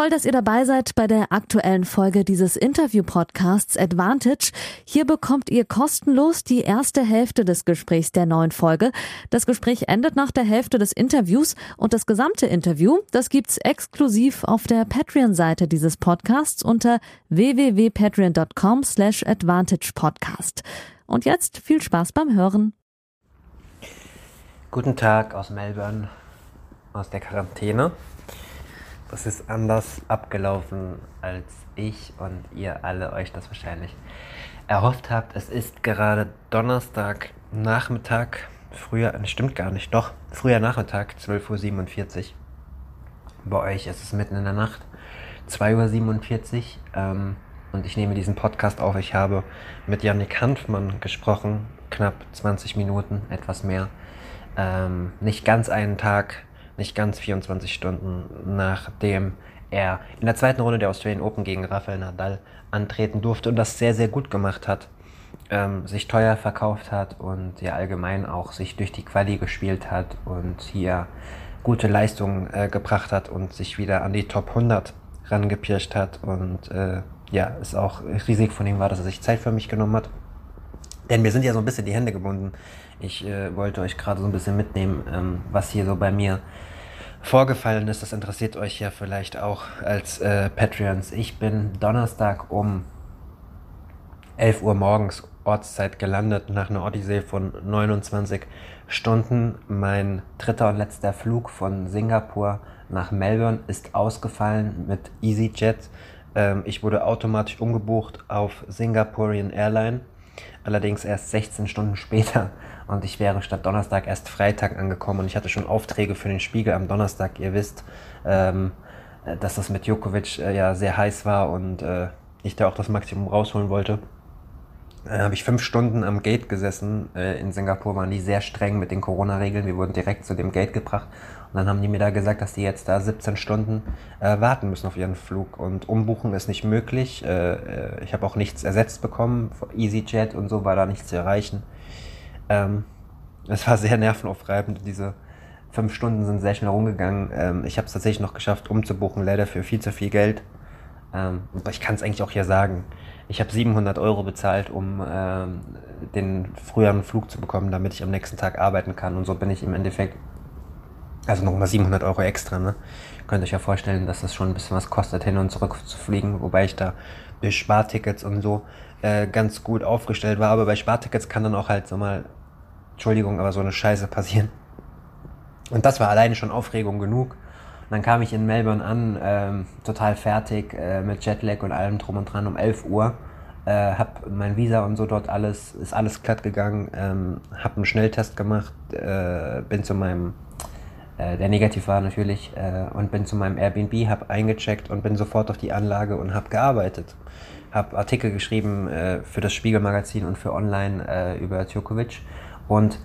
Toll, dass ihr dabei seid bei der aktuellen Folge dieses Interview-Podcasts Advantage. Hier bekommt ihr kostenlos die erste Hälfte des Gesprächs der neuen Folge. Das Gespräch endet nach der Hälfte des Interviews und das gesamte Interview, das gibt's exklusiv auf der Patreon-Seite dieses Podcasts unter www.patreon.com slash advantagepodcast. Und jetzt viel Spaß beim Hören. Guten Tag aus Melbourne, aus der Quarantäne. Das ist anders abgelaufen, als ich und ihr alle euch das wahrscheinlich erhofft habt. Es ist gerade Donnerstag Nachmittag, früher, das stimmt gar nicht, doch, früher Nachmittag, 12.47 Uhr. Bei euch ist es mitten in der Nacht, 2.47 Uhr. Ähm, und ich nehme diesen Podcast auf. Ich habe mit Yannick Hanfmann gesprochen, knapp 20 Minuten, etwas mehr. Ähm, nicht ganz einen Tag nicht ganz 24 Stunden nachdem er in der zweiten Runde der Australian Open gegen Rafael Nadal antreten durfte und das sehr, sehr gut gemacht hat. Ähm, sich teuer verkauft hat und ja allgemein auch sich durch die Quali gespielt hat und hier gute Leistungen äh, gebracht hat und sich wieder an die Top 100 rangepirscht hat und äh, ja, es auch riesig von ihm war, dass er sich Zeit für mich genommen hat. Denn mir sind ja so ein bisschen die Hände gebunden. Ich äh, wollte euch gerade so ein bisschen mitnehmen, ähm, was hier so bei mir vorgefallen ist. Das interessiert euch ja vielleicht auch als äh, Patreons. Ich bin Donnerstag um 11 Uhr morgens Ortszeit gelandet nach einer Odyssee von 29 Stunden. Mein dritter und letzter Flug von Singapur nach Melbourne ist ausgefallen mit EasyJet. Ähm, ich wurde automatisch umgebucht auf Singaporean Airline, allerdings erst 16 Stunden später und ich wäre statt Donnerstag erst Freitag angekommen und ich hatte schon Aufträge für den Spiegel am Donnerstag. Ihr wisst, ähm, dass das mit Djokovic äh, ja sehr heiß war und äh, ich da auch das Maximum rausholen wollte. Äh, habe ich fünf Stunden am Gate gesessen. Äh, in Singapur waren die sehr streng mit den Corona-Regeln. Wir wurden direkt zu dem Gate gebracht. Und dann haben die mir da gesagt, dass die jetzt da 17 Stunden äh, warten müssen auf ihren Flug. Und umbuchen ist nicht möglich. Äh, äh, ich habe auch nichts ersetzt bekommen. EasyJet und so war da nichts zu erreichen. Ähm, es war sehr nervenaufreibend. Diese fünf Stunden sind sehr schnell rumgegangen. Ähm, ich habe es tatsächlich noch geschafft, umzubuchen, leider für viel zu viel Geld. Ähm, aber ich kann es eigentlich auch hier sagen. Ich habe 700 Euro bezahlt, um ähm, den früheren Flug zu bekommen, damit ich am nächsten Tag arbeiten kann. Und so bin ich im Endeffekt, also nochmal 700 Euro extra. Ne? Könnt euch ja vorstellen, dass das schon ein bisschen was kostet, hin und zurück zu fliegen. Wobei ich da durch Spartickets und so äh, ganz gut aufgestellt war. Aber bei Spartickets kann dann auch halt so mal Entschuldigung, aber so eine Scheiße passieren. Und das war alleine schon Aufregung genug. Und dann kam ich in Melbourne an, ähm, total fertig, äh, mit Jetlag und allem drum und dran um 11 Uhr. Äh, hab mein Visa und so dort alles, ist alles glatt gegangen, ähm, hab einen Schnelltest gemacht, äh, bin zu meinem, der negativ war natürlich, äh, und bin zu meinem Airbnb, hab eingecheckt und bin sofort auf die Anlage und hab gearbeitet. Hab Artikel geschrieben äh, für das Spiegelmagazin und für Online äh, über Djokovic und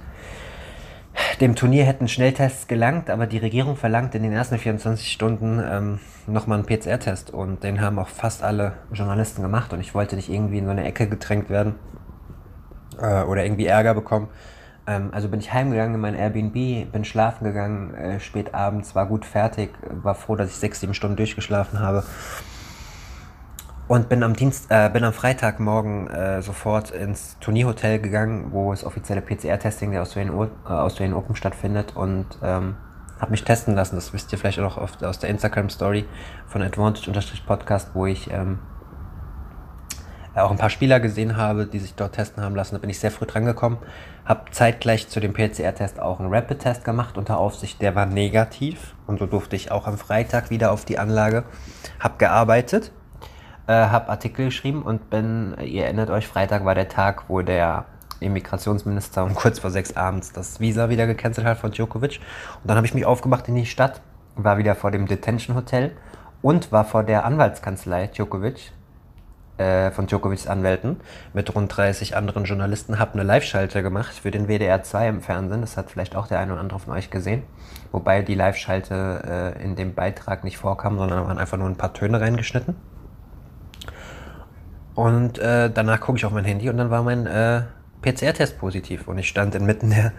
dem Turnier hätten Schnelltests gelangt, aber die Regierung verlangt in den ersten 24 Stunden ähm, nochmal einen PCR-Test und den haben auch fast alle Journalisten gemacht und ich wollte nicht irgendwie in so eine Ecke gedrängt werden äh, oder irgendwie Ärger bekommen. Ähm, also bin ich heimgegangen in mein Airbnb, bin schlafen gegangen, äh, spät abends, war gut fertig, war froh, dass ich sechs, sieben Stunden durchgeschlafen habe und bin am Dienst, äh, bin am Freitagmorgen äh, sofort ins Turnierhotel gegangen, wo das offizielle PCR-Testing der Australian, äh, Open stattfindet und ähm, habe mich testen lassen. Das wisst ihr vielleicht auch oft aus der Instagram-Story von Advantage-Podcast, wo ich ähm, auch ein paar Spieler gesehen habe, die sich dort testen haben lassen. Da bin ich sehr früh dran gekommen. Habe zeitgleich zu dem PCR-Test auch einen Rapid-Test gemacht unter Aufsicht. Der war negativ und so durfte ich auch am Freitag wieder auf die Anlage. Habe gearbeitet äh, habe Artikel geschrieben und bin, ihr erinnert euch, Freitag war der Tag, wo der Immigrationsminister um kurz vor sechs abends das Visa wieder gecancelt hat von Djokovic. Und dann habe ich mich aufgemacht in die Stadt, war wieder vor dem Detention Hotel und war vor der Anwaltskanzlei Djokovic, äh, von Djokovics Anwälten, mit rund 30 anderen Journalisten, habe eine Live-Schalte gemacht für den WDR 2 im Fernsehen. Das hat vielleicht auch der eine oder andere von euch gesehen. Wobei die Live-Schalte äh, in dem Beitrag nicht vorkam, sondern waren einfach nur ein paar Töne reingeschnitten. Und äh, danach gucke ich auf mein Handy und dann war mein äh, PCR-Test positiv. Und ich stand inmitten der,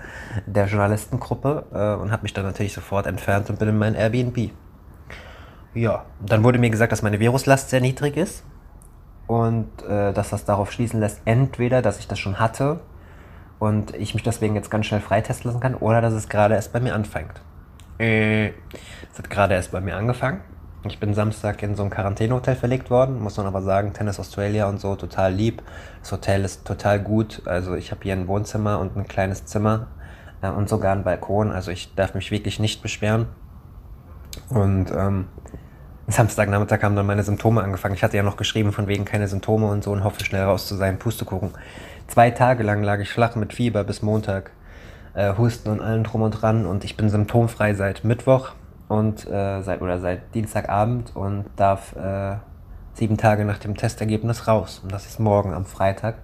der Journalistengruppe äh, und habe mich dann natürlich sofort entfernt und bin in mein Airbnb. Ja, dann wurde mir gesagt, dass meine Viruslast sehr niedrig ist und äh, dass das darauf schließen lässt, entweder, dass ich das schon hatte und ich mich deswegen jetzt ganz schnell freitesten lassen kann oder dass es gerade erst bei mir anfängt. Äh, es hat gerade erst bei mir angefangen. Ich bin Samstag in so ein Quarantänehotel verlegt worden, muss man aber sagen, Tennis Australia und so, total lieb. Das Hotel ist total gut. Also ich habe hier ein Wohnzimmer und ein kleines Zimmer äh, und sogar einen Balkon. Also ich darf mich wirklich nicht beschweren. Und ähm, Samstagnachmittag haben dann meine Symptome angefangen. Ich hatte ja noch geschrieben, von wegen keine Symptome und so und hoffe schnell raus zu sein, Pustekuchen. Zwei Tage lang lag ich flach mit Fieber bis Montag, äh, Husten und allem drum und dran und ich bin symptomfrei seit Mittwoch und äh, seit oder seit Dienstagabend und darf äh, sieben Tage nach dem Testergebnis raus. Und das ist morgen am Freitag.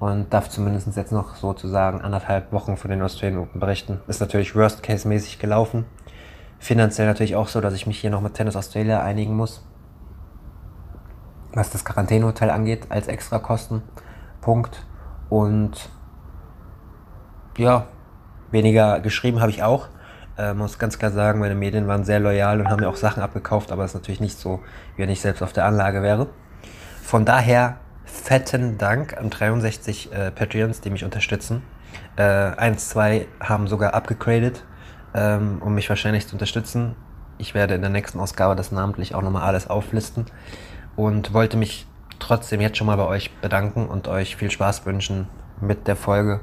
Und darf zumindest jetzt noch sozusagen anderthalb Wochen von den Australian Open berichten. Ist natürlich Worst-Case-mäßig gelaufen finanziell natürlich auch so, dass ich mich hier noch mit Tennis Australia einigen muss. Was das Quarantänehotel angeht, als Extrakosten. Punkt. Und ja, weniger geschrieben habe ich auch. Äh, muss ganz klar sagen, meine Medien waren sehr loyal und haben mir auch Sachen abgekauft, aber es ist natürlich nicht so, wie wenn ich selbst auf der Anlage wäre. Von daher fetten Dank an 63 äh, Patreons, die mich unterstützen. Äh, eins, zwei haben sogar abgegradet ähm, um mich wahrscheinlich zu unterstützen. Ich werde in der nächsten Ausgabe das namentlich auch nochmal alles auflisten und wollte mich trotzdem jetzt schon mal bei euch bedanken und euch viel Spaß wünschen mit der Folge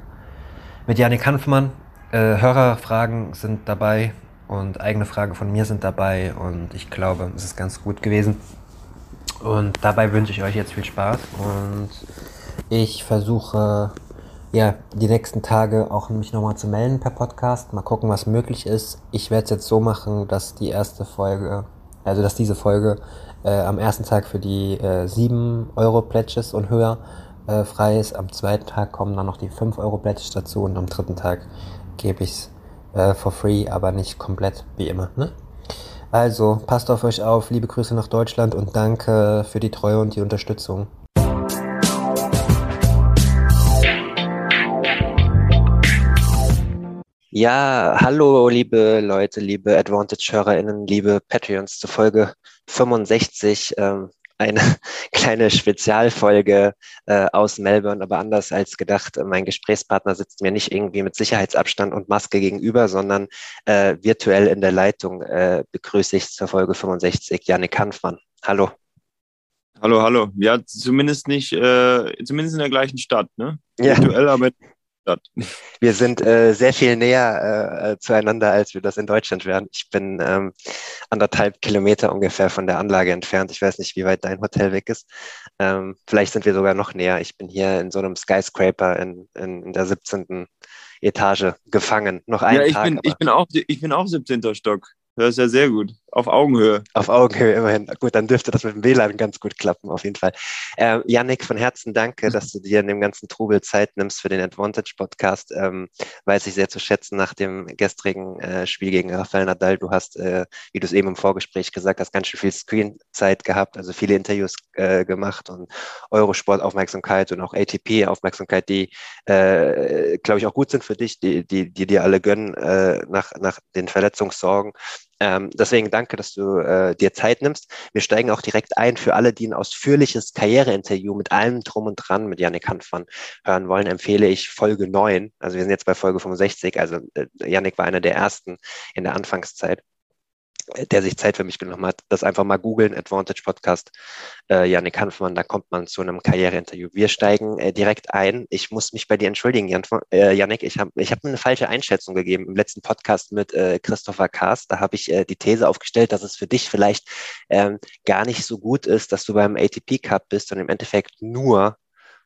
mit Janik Hanfmann. Äh, Hörerfragen sind dabei und eigene Fragen von mir sind dabei und ich glaube, es ist ganz gut gewesen. Und dabei wünsche ich euch jetzt viel Spaß und ich versuche ja, die nächsten Tage auch mich nochmal zu melden per Podcast. Mal gucken, was möglich ist. Ich werde es jetzt so machen, dass die erste Folge, also dass diese Folge äh, am ersten Tag für die äh, 7 Euro Pledges und höher äh, frei ist. Am zweiten Tag kommen dann noch die 5 Euro Pledges dazu und am dritten Tag gebe ich es äh, for free, aber nicht komplett wie immer. Ne? Also passt auf euch auf, liebe Grüße nach Deutschland und danke für die Treue und die Unterstützung. Ja, hallo liebe Leute, liebe Advantage-HörerInnen, liebe Patreons zur Folge 65. Ähm, eine kleine Spezialfolge äh, aus Melbourne, aber anders als gedacht. Mein Gesprächspartner sitzt mir nicht irgendwie mit Sicherheitsabstand und Maske gegenüber, sondern äh, virtuell in der Leitung äh, begrüße ich zur Folge 65 Janik Hanfmann. Hallo. Hallo, hallo. Ja, zumindest nicht, äh, zumindest in der gleichen Stadt, ne? Ja. Virtuell, aber Stadt. Wir sind äh, sehr viel näher äh, zueinander, als wir das in Deutschland wären. Ich bin ähm, anderthalb Kilometer ungefähr von der Anlage entfernt. Ich weiß nicht, wie weit dein Hotel weg ist. Ähm, vielleicht sind wir sogar noch näher. Ich bin hier in so einem Skyscraper in, in, in der 17. Etage gefangen. Noch einen ja, ich Tag. Bin, ich, bin auch, ich bin auch 17. Stock. Das ist ja sehr gut. Auf Augenhöhe. Auf Augenhöhe immerhin. Gut, dann dürfte das mit dem WLAN ganz gut klappen, auf jeden Fall. Äh, Yannick, von Herzen danke, dass du dir in dem ganzen Trubel Zeit nimmst für den Advantage Podcast. Ähm, weiß ich sehr zu schätzen nach dem gestrigen äh, Spiel gegen Rafael Nadal. Du hast, äh, wie du es eben im Vorgespräch gesagt hast, ganz schön viel Screenzeit gehabt, also viele Interviews äh, gemacht und Eurosport-Aufmerksamkeit und auch ATP-Aufmerksamkeit, die, äh, glaube ich, auch gut sind für dich, die, die, die dir alle gönnen äh, nach, nach den Verletzungssorgen. Ähm, deswegen danke, dass du äh, dir Zeit nimmst. Wir steigen auch direkt ein für alle, die ein ausführliches Karriereinterview mit allem drum und dran mit Janik Hanfmann hören wollen, empfehle ich Folge 9. Also wir sind jetzt bei Folge 65. Also äh, Janik war einer der ersten in der Anfangszeit der sich Zeit für mich genommen hat, das einfach mal googeln, Advantage Podcast, äh, Janik Hanfmann, da kommt man zu einem Karriereinterview. Wir steigen äh, direkt ein. Ich muss mich bei dir entschuldigen, Jan, äh, Janik, ich habe ich hab eine falsche Einschätzung gegeben im letzten Podcast mit äh, Christopher Kaas. Da habe ich äh, die These aufgestellt, dass es für dich vielleicht ähm, gar nicht so gut ist, dass du beim ATP Cup bist und im Endeffekt nur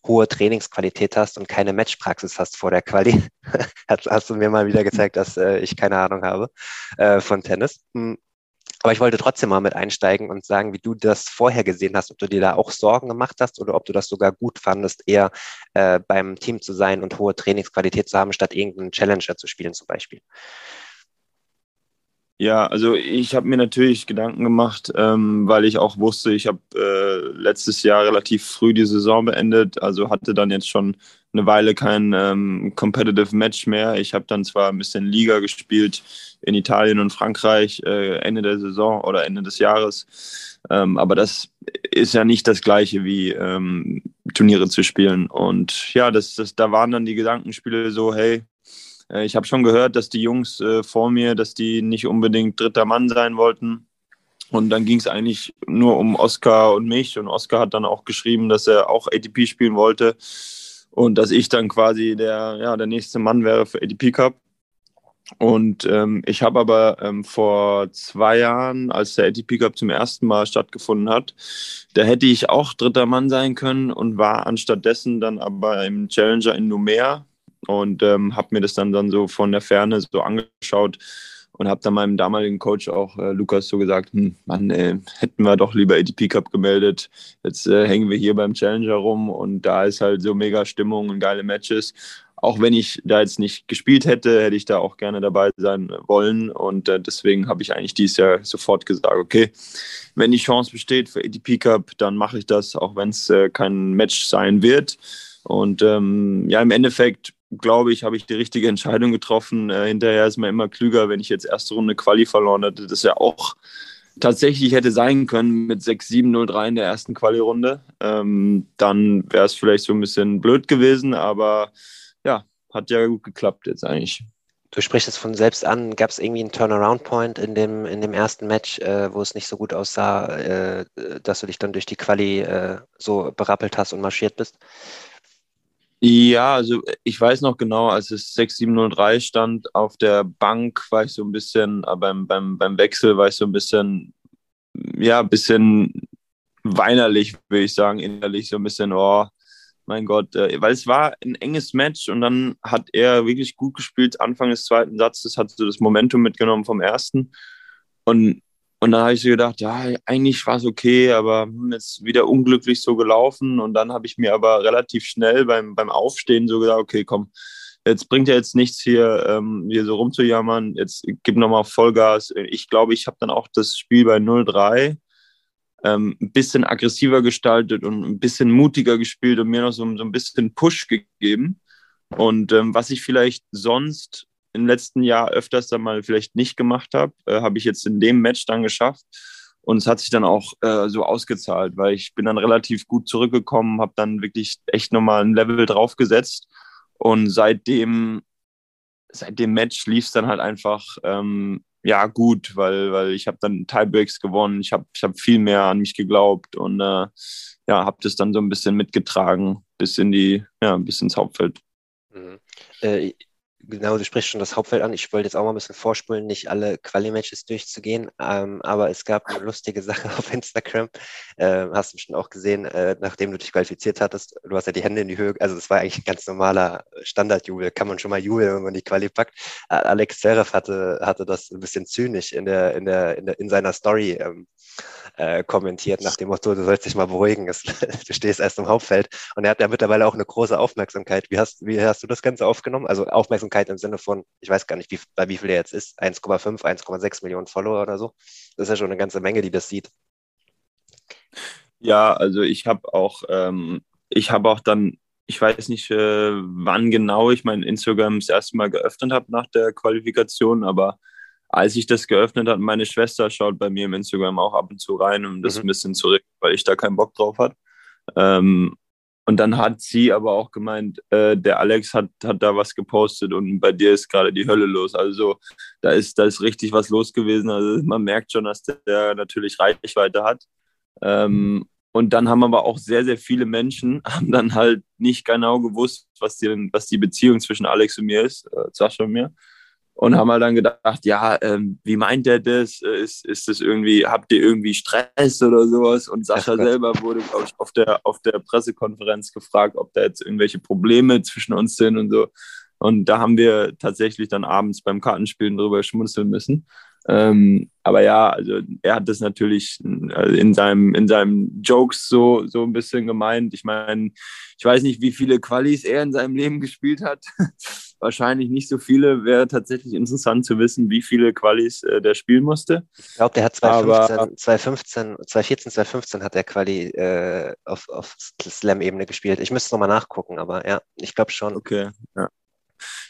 hohe Trainingsqualität hast und keine Matchpraxis hast vor der Quali. hast, hast, du mir mal wieder gezeigt, dass äh, ich keine Ahnung habe äh, von Tennis. Hm. Aber ich wollte trotzdem mal mit einsteigen und sagen, wie du das vorher gesehen hast, ob du dir da auch Sorgen gemacht hast oder ob du das sogar gut fandest, eher äh, beim Team zu sein und hohe Trainingsqualität zu haben, statt irgendeinen Challenger zu spielen zum Beispiel. Ja, also ich habe mir natürlich Gedanken gemacht, ähm, weil ich auch wusste, ich habe äh, letztes Jahr relativ früh die Saison beendet, also hatte dann jetzt schon eine Weile kein ähm, Competitive Match mehr. Ich habe dann zwar ein bisschen Liga gespielt in Italien und Frankreich äh, Ende der Saison oder Ende des Jahres, ähm, aber das ist ja nicht das gleiche wie ähm, Turniere zu spielen. Und ja, das, das, da waren dann die Gedankenspiele so, hey, äh, ich habe schon gehört, dass die Jungs äh, vor mir, dass die nicht unbedingt dritter Mann sein wollten. Und dann ging es eigentlich nur um Oscar und mich. Und Oscar hat dann auch geschrieben, dass er auch ATP spielen wollte und dass ich dann quasi der, ja, der nächste Mann wäre für ATP Cup. Und ähm, ich habe aber ähm, vor zwei Jahren, als der ATP Cup zum ersten Mal stattgefunden hat, da hätte ich auch dritter Mann sein können und war anstattdessen dann aber im Challenger in Numea und ähm, habe mir das dann, dann so von der Ferne so angeschaut und habe dann meinem damaligen Coach auch äh, Lukas so gesagt, hm, Mann, ey, hätten wir doch lieber ATP Cup gemeldet. Jetzt äh, hängen wir hier beim Challenger rum und da ist halt so mega Stimmung und geile Matches. Auch wenn ich da jetzt nicht gespielt hätte, hätte ich da auch gerne dabei sein wollen. Und äh, deswegen habe ich eigentlich dieses Jahr sofort gesagt, okay, wenn die Chance besteht für ATP Cup, dann mache ich das, auch wenn es äh, kein Match sein wird. Und ähm, ja, im Endeffekt glaube ich, habe ich die richtige Entscheidung getroffen. Äh, hinterher ist man immer klüger, wenn ich jetzt erste Runde Quali verloren hätte. Das ja auch tatsächlich hätte sein können mit 6-7-0-3 in der ersten Quali-Runde. Ähm, dann wäre es vielleicht so ein bisschen blöd gewesen, aber ja, hat ja gut geklappt jetzt eigentlich. Du sprichst es von selbst an. Gab es irgendwie einen Turnaround-Point in dem, in dem ersten Match, äh, wo es nicht so gut aussah, äh, dass du dich dann durch die Quali äh, so berappelt hast und marschiert bist? Ja, also ich weiß noch genau, als es 6703 stand auf der Bank, war ich so ein bisschen, äh, beim, beim, beim Wechsel war ich so ein bisschen, ja, ein bisschen weinerlich, würde ich sagen, innerlich so ein bisschen, oh, mein Gott, äh, weil es war ein enges Match und dann hat er wirklich gut gespielt, Anfang des zweiten Satzes, hat so das Momentum mitgenommen vom ersten. Und und dann habe ich so gedacht, ja, eigentlich war es okay, aber hm, jetzt wieder unglücklich so gelaufen. Und dann habe ich mir aber relativ schnell beim, beim Aufstehen so gedacht, okay, komm, jetzt bringt ja jetzt nichts hier, ähm, hier so rumzujammern. Jetzt gib nochmal Vollgas. Ich glaube, ich habe dann auch das Spiel bei 0-3 ähm, ein bisschen aggressiver gestaltet und ein bisschen mutiger gespielt und mir noch so, so ein bisschen Push gegeben. Und ähm, was ich vielleicht sonst im letzten Jahr öfters dann mal vielleicht nicht gemacht habe, äh, habe ich jetzt in dem Match dann geschafft. Und es hat sich dann auch äh, so ausgezahlt, weil ich bin dann relativ gut zurückgekommen, habe dann wirklich echt nochmal ein Level draufgesetzt. Und seitdem, seit dem Match lief es dann halt einfach ähm, ja gut, weil, weil ich habe dann Tiebreaks gewonnen, ich habe ich hab viel mehr an mich geglaubt und äh, ja, habe das dann so ein bisschen mitgetragen bis in die, ja, bis ins Hauptfeld. Mhm. Äh, genau, du sprichst schon das Hauptfeld an. Ich wollte jetzt auch mal ein bisschen vorspulen, nicht alle Quali-Matches durchzugehen, ähm, aber es gab eine lustige Sache auf Instagram. Äh, hast du bestimmt auch gesehen, äh, nachdem du dich qualifiziert hattest. Du hast ja die Hände in die Höhe, also das war eigentlich ein ganz normaler Standardjubel. Kann man schon mal jubeln, wenn man die Quali packt. Alex Zverev hatte, hatte das ein bisschen zynisch in, der, in, der, in, der, in seiner Story ähm, äh, kommentiert, nach dem Motto, du sollst dich mal beruhigen, es, du stehst erst im Hauptfeld. Und er hat ja mittlerweile auch eine große Aufmerksamkeit. Wie hast, wie hast du das Ganze aufgenommen? Also Aufmerksamkeit im Sinne von, ich weiß gar nicht, wie, bei wie viel der jetzt ist, 1,5, 1,6 Millionen Follower oder so. Das ist ja schon eine ganze Menge, die das sieht. Ja, also ich habe auch, ähm, ich habe auch dann, ich weiß nicht, äh, wann genau ich mein Instagram das erste Mal geöffnet habe nach der Qualifikation, aber als ich das geöffnet habe, meine Schwester schaut bei mir im Instagram auch ab und zu rein, um das mhm. ein bisschen zurück, weil ich da keinen Bock drauf hat. Ähm, und dann hat sie aber auch gemeint, äh, der Alex hat, hat da was gepostet und bei dir ist gerade die Hölle los. Also da ist, da ist richtig was los gewesen. Also man merkt schon, dass der natürlich Reichweite hat. Ähm, und dann haben aber auch sehr, sehr viele Menschen, haben dann halt nicht genau gewusst, was die, was die Beziehung zwischen Alex und mir ist, äh, Sascha und mir und haben halt dann gedacht, ja, ähm, wie meint der das? Äh, ist, ist das irgendwie, habt ihr irgendwie Stress oder sowas? Und Sascha selber wurde, glaube ich, auf der, auf der Pressekonferenz gefragt, ob da jetzt irgendwelche Probleme zwischen uns sind und so. Und da haben wir tatsächlich dann abends beim Kartenspielen drüber schmunzeln müssen. Ähm, aber ja, also er hat das natürlich äh, in seinem, in seinem Jokes so, so ein bisschen gemeint. Ich meine, ich weiß nicht, wie viele Qualis er in seinem Leben gespielt hat. Wahrscheinlich nicht so viele. Wäre tatsächlich interessant zu wissen, wie viele Qualis äh, der spielen musste. Ich glaube, der hat 2015, 2015, 2014, 2015 hat er Quali äh, auf, auf Slam-Ebene gespielt. Ich müsste es nochmal nachgucken, aber ja, ich glaube schon. Okay, ja.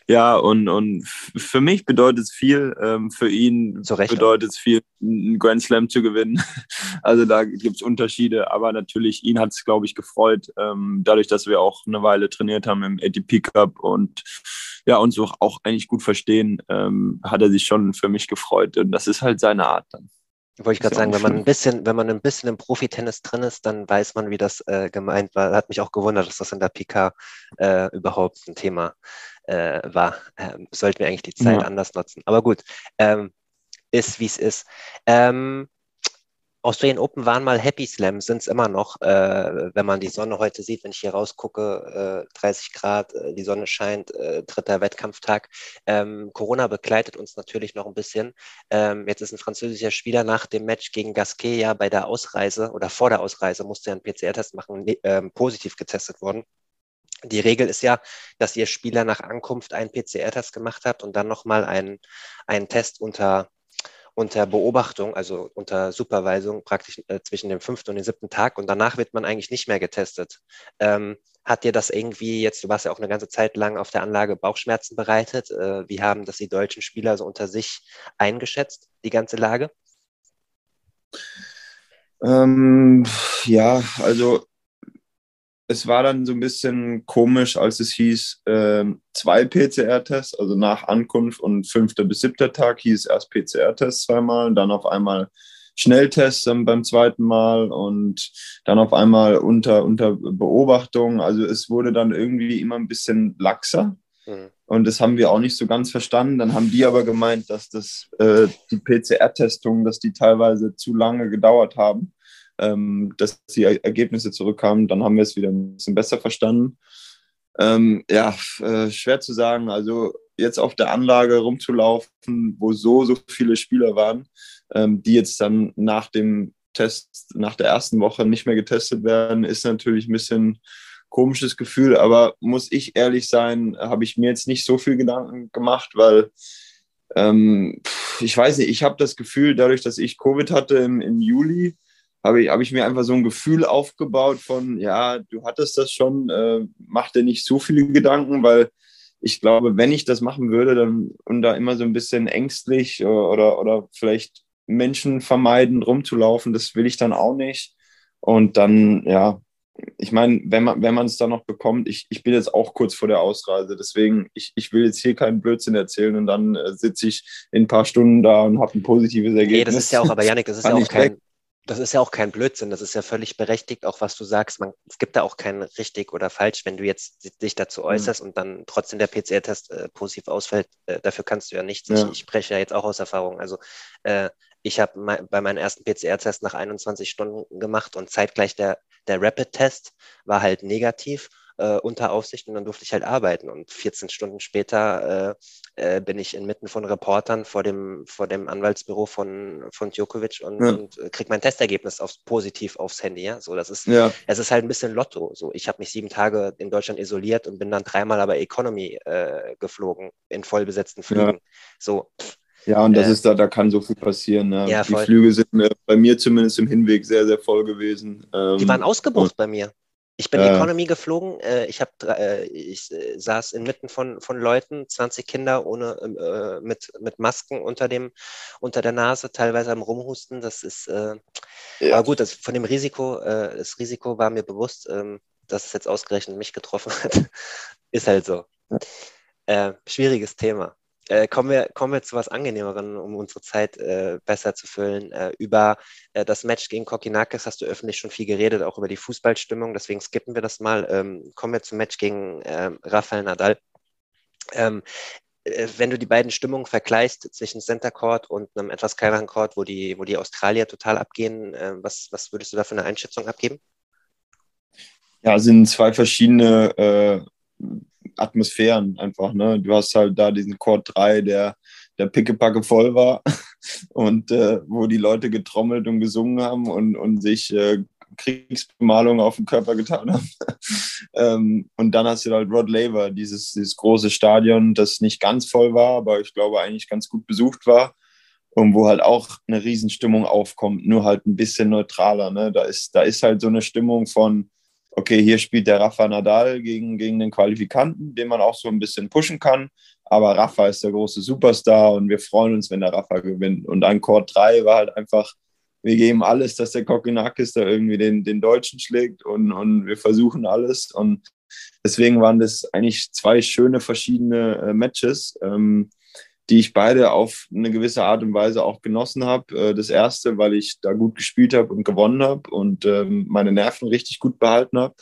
Ja, und, und für mich bedeutet es viel, ähm, für ihn bedeutet es viel, einen Grand Slam zu gewinnen. Also da gibt es Unterschiede, aber natürlich, ihn hat es, glaube ich, gefreut, ähm, dadurch, dass wir auch eine Weile trainiert haben im ATP Cup und ja, uns auch, auch eigentlich gut verstehen, ähm, hat er sich schon für mich gefreut. Und das ist halt seine Art dann. Wollte ich gerade sagen, wenn man ein bisschen, wenn man ein bisschen im Profitennis drin ist, dann weiß man, wie das äh, gemeint war. Hat mich auch gewundert, dass das in der PK äh, überhaupt ein Thema äh, war. Ähm, sollten wir eigentlich die Zeit ja. anders nutzen. Aber gut, ähm, ist wie es ist. Ähm, Australian Open waren mal Happy Slam, sind es immer noch, äh, wenn man die Sonne heute sieht, wenn ich hier rausgucke, äh, 30 Grad, äh, die Sonne scheint, äh, dritter Wettkampftag. Ähm, Corona begleitet uns natürlich noch ein bisschen. Ähm, jetzt ist ein französischer Spieler nach dem Match gegen Gasquet ja bei der Ausreise oder vor der Ausreise musste er einen PCR-Test machen, ähm, positiv getestet worden. Die Regel ist ja, dass ihr Spieler nach Ankunft einen PCR-Test gemacht habt und dann nochmal einen, einen Test unter unter Beobachtung, also unter Superweisung praktisch äh, zwischen dem fünften und dem siebten Tag und danach wird man eigentlich nicht mehr getestet. Ähm, hat dir das irgendwie jetzt, du warst ja auch eine ganze Zeit lang auf der Anlage Bauchschmerzen bereitet? Äh, wie haben das die deutschen Spieler so unter sich eingeschätzt, die ganze Lage? Ähm, ja, also es war dann so ein bisschen komisch, als es hieß, äh, zwei PCR-Tests, also nach Ankunft und fünfter bis siebter Tag hieß erst PCR-Test zweimal, dann auf einmal Schnelltests ähm, beim zweiten Mal und dann auf einmal unter, unter Beobachtung. Also es wurde dann irgendwie immer ein bisschen laxer. Mhm. Und das haben wir auch nicht so ganz verstanden. Dann haben die aber gemeint, dass das, äh, die PCR-Testungen, dass die teilweise zu lange gedauert haben ähm, dass die Ergebnisse zurückkamen. Dann haben wir es wieder ein bisschen besser verstanden. Ähm, ja, äh, schwer zu sagen. Also jetzt auf der Anlage rumzulaufen, wo so, so viele Spieler waren, ähm, die jetzt dann nach dem Test, nach der ersten Woche nicht mehr getestet werden, ist natürlich ein bisschen komisches Gefühl. Aber muss ich ehrlich sein, habe ich mir jetzt nicht so viel Gedanken gemacht, weil ähm, ich weiß nicht, ich habe das Gefühl, dadurch, dass ich Covid hatte im, im Juli, habe ich, hab ich mir einfach so ein Gefühl aufgebaut von, ja, du hattest das schon, äh, mach dir nicht so viele Gedanken, weil ich glaube, wenn ich das machen würde, dann und da immer so ein bisschen ängstlich oder, oder vielleicht Menschen vermeiden, rumzulaufen, das will ich dann auch nicht. Und dann, ja, ich meine, wenn man wenn es dann noch bekommt, ich, ich bin jetzt auch kurz vor der Ausreise, deswegen, ich, ich will jetzt hier keinen Blödsinn erzählen und dann äh, sitze ich in ein paar Stunden da und habe ein positives Ergebnis. Nee, das ist ja auch, aber Janik, das ist ja auch kein, das ist ja auch kein Blödsinn, das ist ja völlig berechtigt, auch was du sagst. Man, es gibt da auch kein richtig oder falsch, wenn du jetzt dich dazu mhm. äußerst mhm. und dann trotzdem der PCR-Test äh, positiv ausfällt. Äh, dafür kannst du ja nichts. Ja. Ich, ich, spreche ja jetzt auch aus Erfahrung. Also äh, ich habe mein, bei meinem ersten PCR-Test nach 21 Stunden gemacht und zeitgleich der, der Rapid-Test war halt negativ äh, unter Aufsicht und dann durfte ich halt arbeiten. Und 14 Stunden später äh, äh, bin ich inmitten von Reportern vor dem, vor dem Anwaltsbüro von, von Djokovic und, ja. und äh, kriege mein Testergebnis aufs, positiv aufs Handy. Ja? So, das ist, ja. es ist halt ein bisschen Lotto. So, ich habe mich sieben Tage in Deutschland isoliert und bin dann dreimal aber Economy äh, geflogen in vollbesetzten Flügen. Ja. So, ja, und das äh, ist da, da kann so viel passieren. Ne? Ja, die Flüge sind bei mir zumindest im Hinweg sehr, sehr voll gewesen. Ähm, die waren ausgebucht bei mir. Ich bin äh, Economy geflogen. Äh, ich, hab, äh, ich äh, saß inmitten von, von Leuten, 20 Kinder ohne, äh, mit, mit Masken unter, dem, unter der Nase, teilweise am Rumhusten. Das ist, äh, ja. aber gut, das, von dem Risiko, das Risiko war mir bewusst, ähm, dass es jetzt ausgerechnet mich getroffen hat. ist halt so. schwieriges Thema. Äh, kommen, wir, kommen wir zu was Angenehmeren, um unsere Zeit äh, besser zu füllen. Äh, über äh, das Match gegen Kokinakis hast du öffentlich schon viel geredet, auch über die Fußballstimmung, deswegen skippen wir das mal. Ähm, kommen wir zum Match gegen ähm, Rafael Nadal. Ähm, äh, wenn du die beiden Stimmungen vergleichst zwischen Center Court und einem etwas kleineren Court, wo die, wo die Australier total abgehen, äh, was, was würdest du da für eine Einschätzung abgeben? Ja, sind zwei verschiedene Atmosphären einfach. Ne? Du hast halt da diesen Chord 3, der, der Pickepacke voll war und äh, wo die Leute getrommelt und gesungen haben und, und sich äh, Kriegsbemalung auf den Körper getan haben. ähm, und dann hast du halt Rod Laver, dieses, dieses große Stadion, das nicht ganz voll war, aber ich glaube eigentlich ganz gut besucht war und wo halt auch eine Riesenstimmung aufkommt, nur halt ein bisschen neutraler. Ne? Da, ist, da ist halt so eine Stimmung von, okay, hier spielt der Rafa Nadal gegen, gegen den Qualifikanten, den man auch so ein bisschen pushen kann. Aber Rafa ist der große Superstar und wir freuen uns, wenn der Rafa gewinnt. Und an Court 3 war halt einfach, wir geben alles, dass der Kokinakis da irgendwie den, den Deutschen schlägt und, und wir versuchen alles. Und deswegen waren das eigentlich zwei schöne verschiedene äh, Matches. Ähm, die ich beide auf eine gewisse Art und Weise auch genossen habe. Äh, das erste, weil ich da gut gespielt habe und gewonnen habe und ähm, meine Nerven richtig gut behalten habe.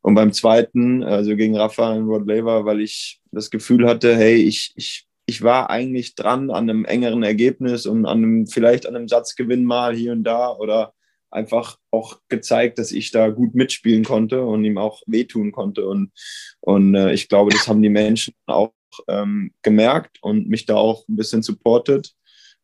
Und beim zweiten, also gegen Rafa und Rod Laver, weil ich das Gefühl hatte, hey, ich, ich, ich war eigentlich dran an einem engeren Ergebnis und an einem, vielleicht an einem Satzgewinn mal hier und da oder einfach auch gezeigt, dass ich da gut mitspielen konnte und ihm auch wehtun konnte. Und, und äh, ich glaube, das haben die Menschen auch ähm, gemerkt und mich da auch ein bisschen supportet.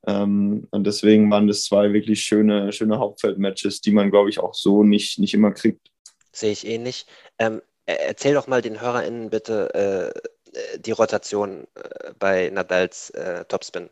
Ähm, und deswegen waren das zwei wirklich schöne, schöne Hauptfeldmatches, die man, glaube ich, auch so nicht, nicht immer kriegt. Sehe ich ähnlich. Ähm, erzähl doch mal den HörerInnen bitte äh, die Rotation äh, bei Nadals äh, Topspin.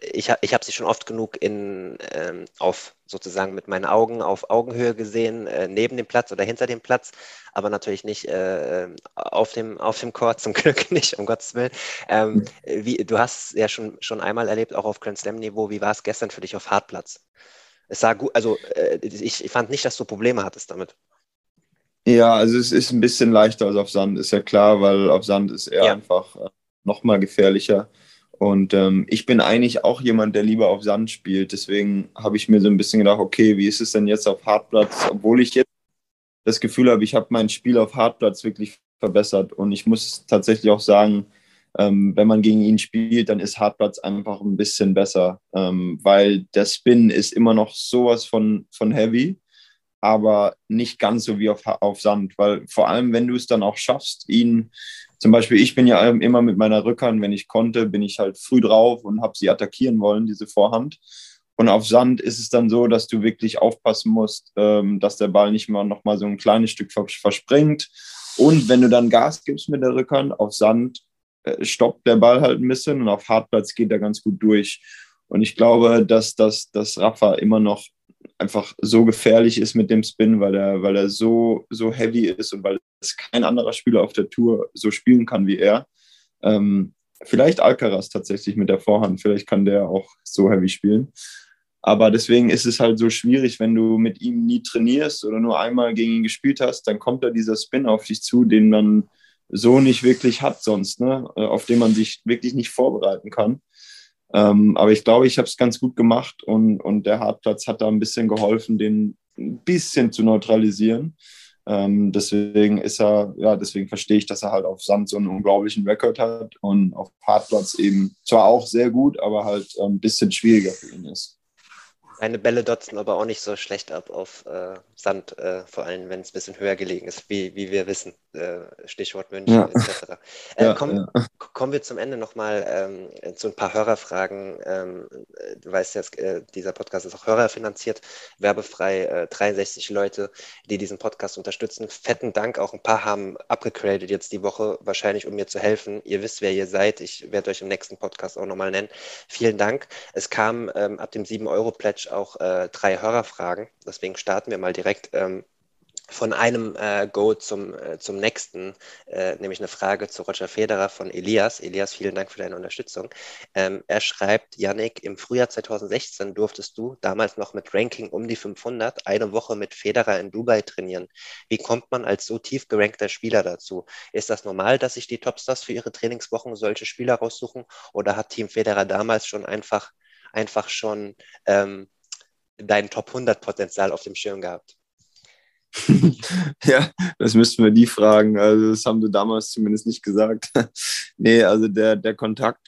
Ich, ich habe sie schon oft genug in, ähm, auf sozusagen mit meinen Augen auf Augenhöhe gesehen, äh, neben dem Platz oder hinter dem Platz, aber natürlich nicht äh, auf, dem, auf dem Court, zum Glück nicht, um Gottes Willen. Ähm, wie, du hast ja schon, schon einmal erlebt, auch auf Grand Slam-Niveau. Wie war es gestern für dich auf Hartplatz? Es sah gut, also äh, ich, ich fand nicht, dass du Probleme hattest damit. Ja, also es ist ein bisschen leichter als auf Sand, ist ja klar, weil auf Sand ist er ja. einfach äh, nochmal gefährlicher. Und ähm, ich bin eigentlich auch jemand, der lieber auf Sand spielt. Deswegen habe ich mir so ein bisschen gedacht, okay, wie ist es denn jetzt auf Hartplatz? Obwohl ich jetzt das Gefühl habe, ich habe mein Spiel auf Hartplatz wirklich verbessert. Und ich muss tatsächlich auch sagen, ähm, wenn man gegen ihn spielt, dann ist Hartplatz einfach ein bisschen besser, ähm, weil der Spin ist immer noch sowas von, von heavy, aber nicht ganz so wie auf, auf Sand. Weil vor allem, wenn du es dann auch schaffst, ihn zum Beispiel, ich bin ja immer mit meiner Rückhand, wenn ich konnte, bin ich halt früh drauf und habe sie attackieren wollen, diese Vorhand. Und auf Sand ist es dann so, dass du wirklich aufpassen musst, ähm, dass der Ball nicht mal noch mal so ein kleines Stück verspringt. Und wenn du dann Gas gibst mit der Rückhand, auf Sand äh, stoppt der Ball halt ein bisschen und auf Hartplatz geht er ganz gut durch. Und ich glaube, dass, dass, dass Rafa immer noch einfach so gefährlich ist mit dem Spin, weil er, weil er so, so heavy ist und weil es kein anderer Spieler auf der Tour so spielen kann wie er. Ähm, vielleicht Alcaraz tatsächlich mit der Vorhand, vielleicht kann der auch so heavy spielen. Aber deswegen ist es halt so schwierig, wenn du mit ihm nie trainierst oder nur einmal gegen ihn gespielt hast, dann kommt da dieser Spin auf dich zu, den man so nicht wirklich hat sonst, ne? auf den man sich wirklich nicht vorbereiten kann. Ähm, aber ich glaube, ich habe es ganz gut gemacht und, und der Hartplatz hat da ein bisschen geholfen, den ein bisschen zu neutralisieren. Ähm, deswegen ist er, ja, deswegen verstehe ich, dass er halt auf Sand so einen unglaublichen Rekord hat und auf Hartplatz eben zwar auch sehr gut, aber halt ein ähm, bisschen schwieriger für ihn ist. Seine Bälle dotzen aber auch nicht so schlecht ab auf äh, Sand, äh, vor allem wenn es ein bisschen höher gelegen ist, wie, wie wir wissen. Äh, Stichwort München ja. etc. Äh, ja, komm, ja. Kommen wir zum Ende nochmal ähm, zu ein paar Hörerfragen. Ähm, du weißt ja, äh, dieser Podcast ist auch hörerfinanziert, werbefrei, 63 äh, Leute, die diesen Podcast unterstützen. Fetten Dank, auch ein paar haben abgegradet jetzt die Woche, wahrscheinlich um mir zu helfen. Ihr wisst, wer ihr seid. Ich werde euch im nächsten Podcast auch nochmal nennen. Vielen Dank. Es kam ähm, ab dem 7-Euro-Pledge auch äh, drei Hörerfragen. Deswegen starten wir mal direkt ähm, von einem äh, Go zum, äh, zum nächsten, äh, nämlich eine Frage zu Roger Federer von Elias. Elias, vielen Dank für deine Unterstützung. Ähm, er schreibt, Yannick, im Frühjahr 2016 durftest du, damals noch mit Ranking um die 500, eine Woche mit Federer in Dubai trainieren. Wie kommt man als so tief gerankter Spieler dazu? Ist das normal, dass sich die Topstars für ihre Trainingswochen solche Spieler raussuchen oder hat Team Federer damals schon einfach, einfach schon ähm, dein Top 100 Potenzial auf dem Schirm gehabt? ja, das müssten wir die fragen. Also, das haben sie damals zumindest nicht gesagt. nee, also der, der Kontakt